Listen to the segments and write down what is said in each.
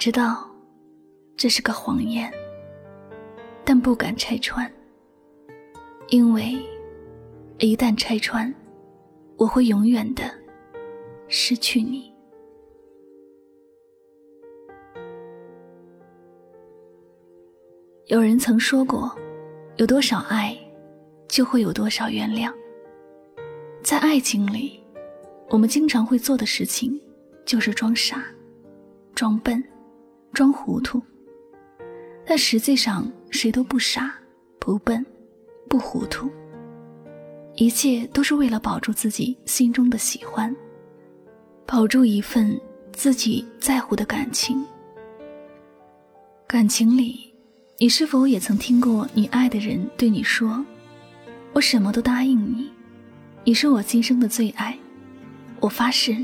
知道，这是个谎言，但不敢拆穿，因为一旦拆穿，我会永远的失去你。有人曾说过，有多少爱，就会有多少原谅。在爱情里，我们经常会做的事情，就是装傻、装笨。装糊涂，但实际上谁都不傻、不笨、不糊涂。一切都是为了保住自己心中的喜欢，保住一份自己在乎的感情。感情里，你是否也曾听过你爱的人对你说：“我什么都答应你，你是我今生的最爱，我发誓，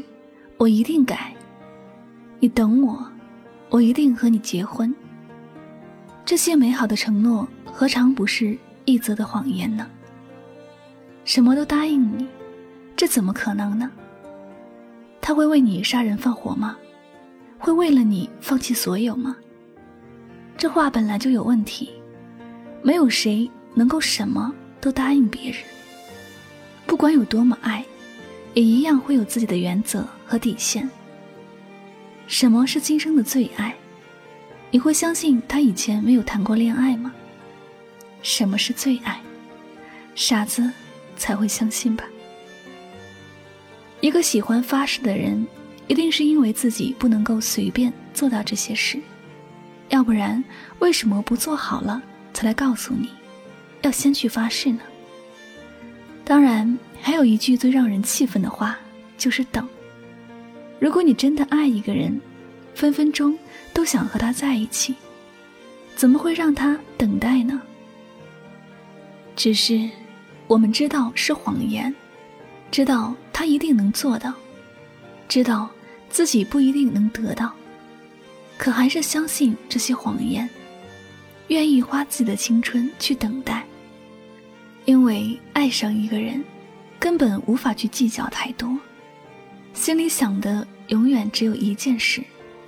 我一定改，你等我。”我一定和你结婚。这些美好的承诺，何尝不是一则的谎言呢？什么都答应你，这怎么可能呢？他会为你杀人放火吗？会为了你放弃所有吗？这话本来就有问题。没有谁能够什么都答应别人。不管有多么爱，也一样会有自己的原则和底线。什么是今生的最爱？你会相信他以前没有谈过恋爱吗？什么是最爱？傻子才会相信吧。一个喜欢发誓的人，一定是因为自己不能够随便做到这些事，要不然为什么不做好了才来告诉你，要先去发誓呢？当然，还有一句最让人气愤的话，就是等。如果你真的爱一个人，分分钟都想和他在一起，怎么会让他等待呢？只是我们知道是谎言，知道他一定能做到，知道自己不一定能得到，可还是相信这些谎言，愿意花自己的青春去等待，因为爱上一个人，根本无法去计较太多。心里想的永远只有一件事，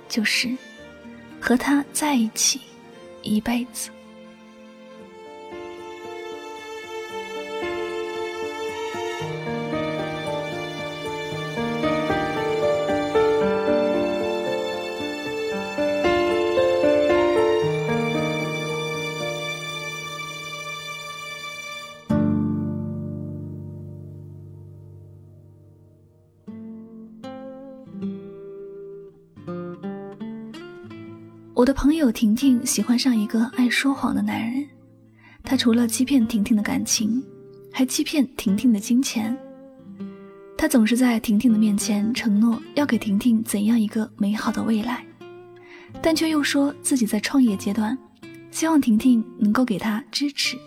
就是和他在一起一辈子。友婷婷喜欢上一个爱说谎的男人，他除了欺骗婷婷的感情，还欺骗婷婷的金钱。他总是在婷婷的面前承诺要给婷婷怎样一个美好的未来，但却又说自己在创业阶段，希望婷婷能够给他支持。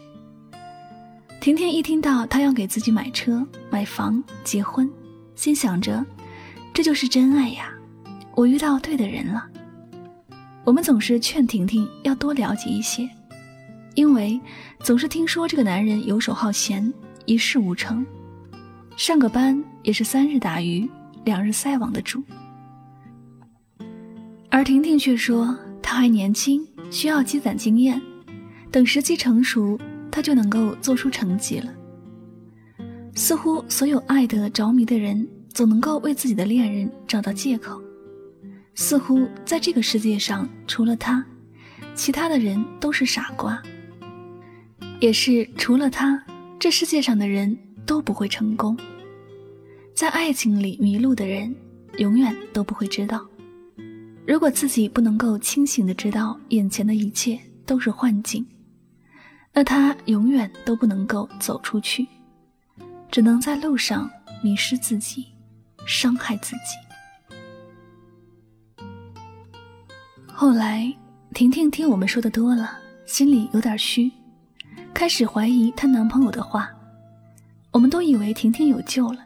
婷婷一听到他要给自己买车、买房、结婚，心想着，这就是真爱呀，我遇到对的人了。我们总是劝婷婷要多了解一些，因为总是听说这个男人游手好闲，一事无成，上个班也是三日打鱼两日晒网的主。而婷婷却说她还年轻，需要积攒经验，等时机成熟，她就能够做出成绩了。似乎所有爱得着迷的人，总能够为自己的恋人找到借口。似乎在这个世界上，除了他，其他的人都是傻瓜。也是除了他，这世界上的人都不会成功。在爱情里迷路的人，永远都不会知道，如果自己不能够清醒的知道眼前的一切都是幻境，那他永远都不能够走出去，只能在路上迷失自己，伤害自己。后来，婷婷听我们说的多了，心里有点虚，开始怀疑她男朋友的话。我们都以为婷婷有救了，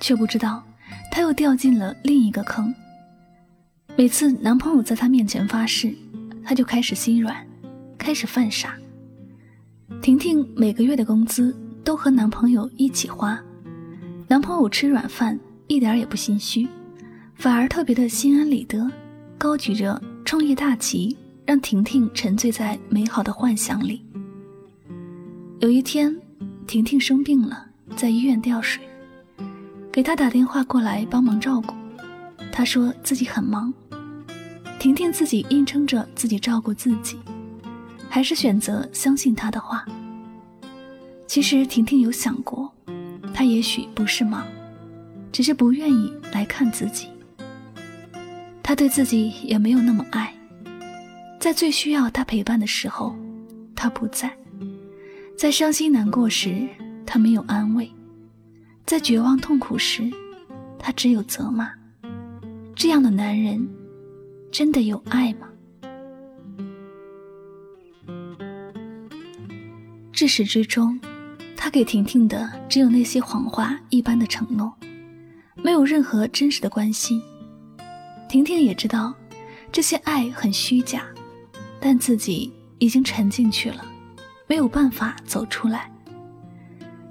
却不知道她又掉进了另一个坑。每次男朋友在她面前发誓，她就开始心软，开始犯傻。婷婷每个月的工资都和男朋友一起花，男朋友吃软饭一点也不心虚，反而特别的心安理得，高举着创业大吉，让婷婷沉醉在美好的幻想里。有一天，婷婷生病了。在医院吊水，给他打电话过来帮忙照顾。他说自己很忙，婷婷自己硬撑着自己照顾自己，还是选择相信他的话。其实婷婷有想过，他也许不是忙，只是不愿意来看自己。他对自己也没有那么爱，在最需要他陪伴的时候，他不在；在伤心难过时。他没有安慰，在绝望痛苦时，他只有责骂。这样的男人，真的有爱吗？至始至终，他给婷婷的只有那些谎话一般的承诺，没有任何真实的关心。婷婷也知道，这些爱很虚假，但自己已经沉进去了，没有办法走出来。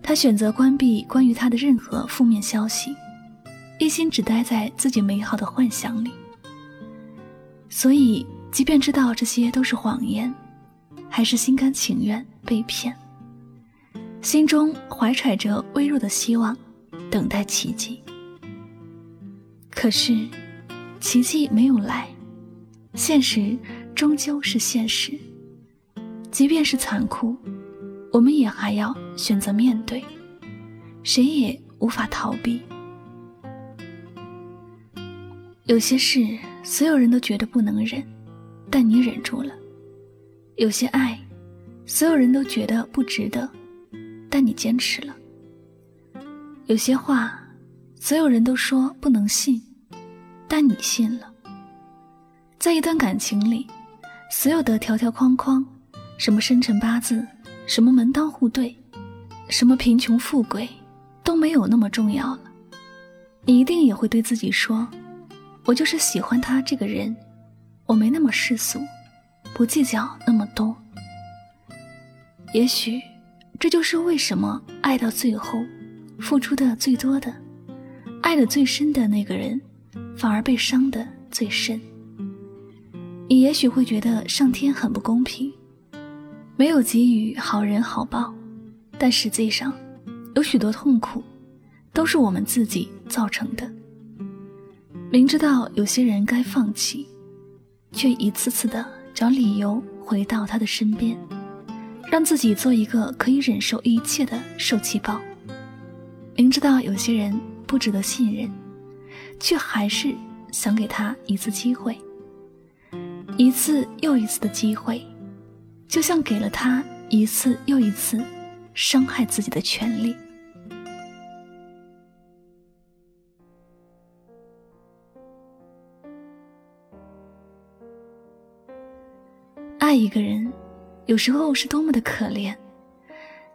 她选择关闭关于他的任何负面消息，一心只待在自己美好的幻想里。所以，即便知道这些都是谎言，还是心甘情愿被骗，心中怀揣着微弱的希望，等待奇迹。可是，奇迹没有来，现实终究是现实，即便是残酷。我们也还要选择面对，谁也无法逃避。有些事，所有人都觉得不能忍，但你忍住了；有些爱，所有人都觉得不值得，但你坚持了；有些话，所有人都说不能信，但你信了。在一段感情里，所有的条条框框，什么生辰八字。什么门当户对，什么贫穷富贵，都没有那么重要了。你一定也会对自己说：“我就是喜欢他这个人，我没那么世俗，不计较那么多。”也许，这就是为什么爱到最后，付出的最多的，爱的最深的那个人，反而被伤的最深。你也许会觉得上天很不公平。没有给予好人好报，但实际上，有许多痛苦，都是我们自己造成的。明知道有些人该放弃，却一次次的找理由回到他的身边，让自己做一个可以忍受一切的受气包。明知道有些人不值得信任，却还是想给他一次机会，一次又一次的机会。就像给了他一次又一次伤害自己的权利。爱一个人，有时候是多么的可怜，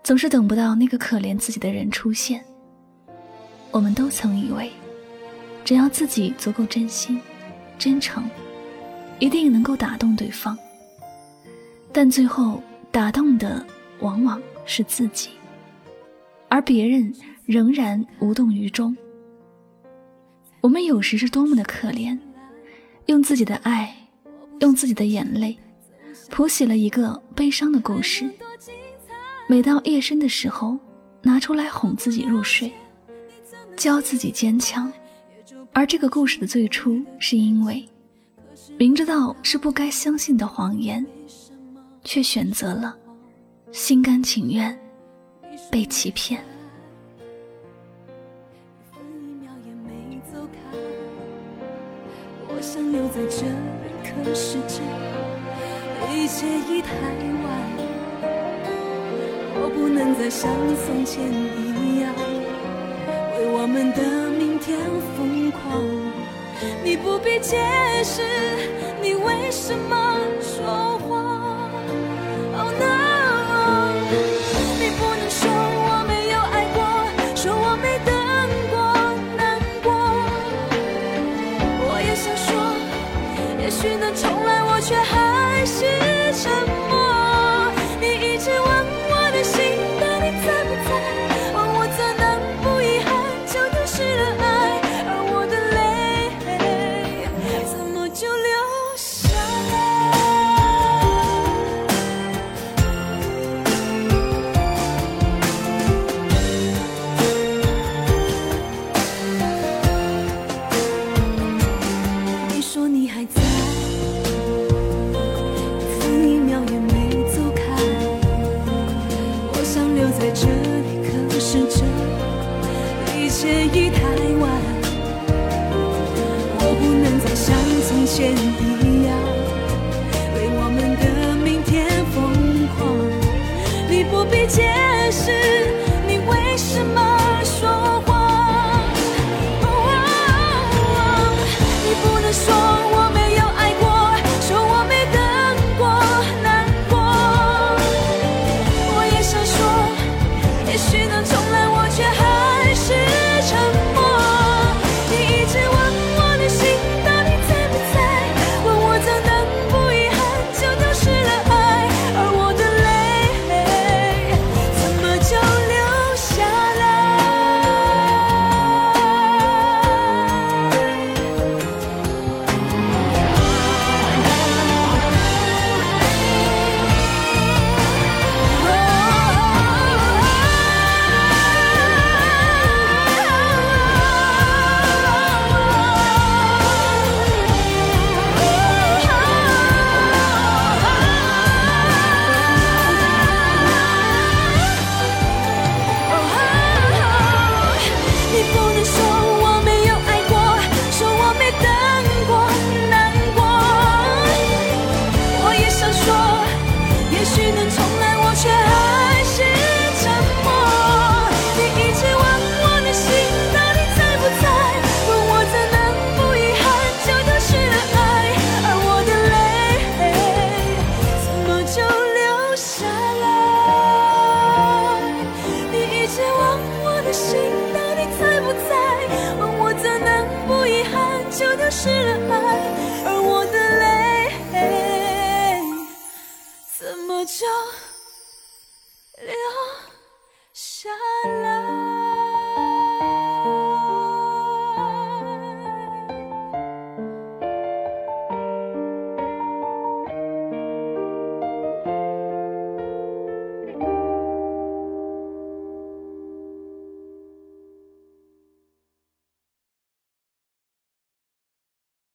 总是等不到那个可怜自己的人出现。我们都曾以为，只要自己足够真心、真诚，一定能够打动对方。但最后打动的往往是自己，而别人仍然无动于衷。我们有时是多么的可怜，用自己的爱，用自己的眼泪，谱写了一个悲伤的故事。每到夜深的时候，拿出来哄自己入睡，教自己坚强。而这个故事的最初，是因为明知道是不该相信的谎言，却选择了心甘情愿被欺骗。想留在这一刻世界，一切已太晚。我不能再像从前一样，为我们的命。天疯狂，你不必解释，你为什么说谎？就留下了。